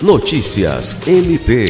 Notícias MP.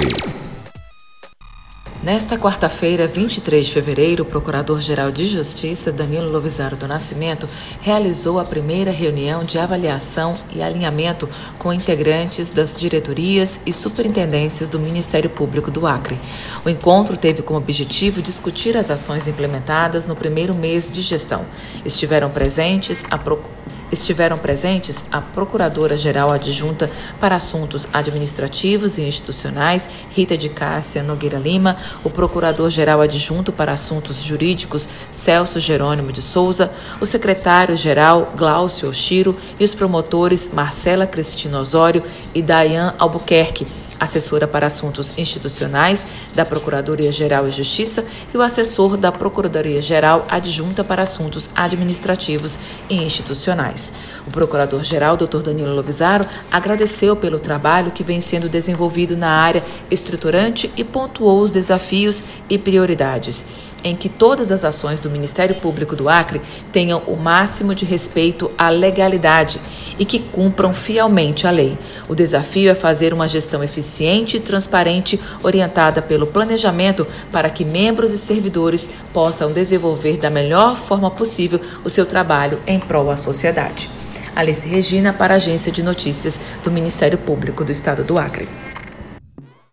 Nesta quarta-feira, 23 de fevereiro, o Procurador-Geral de Justiça, Danilo Lovisaro do Nascimento, realizou a primeira reunião de avaliação e alinhamento com integrantes das diretorias e superintendências do Ministério Público do Acre. O encontro teve como objetivo discutir as ações implementadas no primeiro mês de gestão. Estiveram presentes a Procuradoria estiveram presentes a Procuradora-Geral Adjunta para Assuntos Administrativos e Institucionais, Rita de Cássia Nogueira Lima, o Procurador-Geral Adjunto para Assuntos Jurídicos, Celso Jerônimo de Souza, o Secretário-Geral Glaucio Oshiro e os promotores Marcela Cristina Osório e Dayan Albuquerque assessora para assuntos institucionais da Procuradoria-Geral de Justiça e o assessor da Procuradoria-Geral adjunta para assuntos administrativos e institucionais. O Procurador-Geral, Dr. Danilo Lovisaro, agradeceu pelo trabalho que vem sendo desenvolvido na área estruturante e pontuou os desafios e prioridades em que todas as ações do Ministério Público do Acre tenham o máximo de respeito à legalidade e que cumpram fielmente a lei. O desafio é fazer uma gestão eficiente e transparente, orientada pelo planejamento, para que membros e servidores possam desenvolver da melhor forma possível o seu trabalho em prol à sociedade. Alice Regina, para a Agência de Notícias do Ministério Público do Estado do Acre.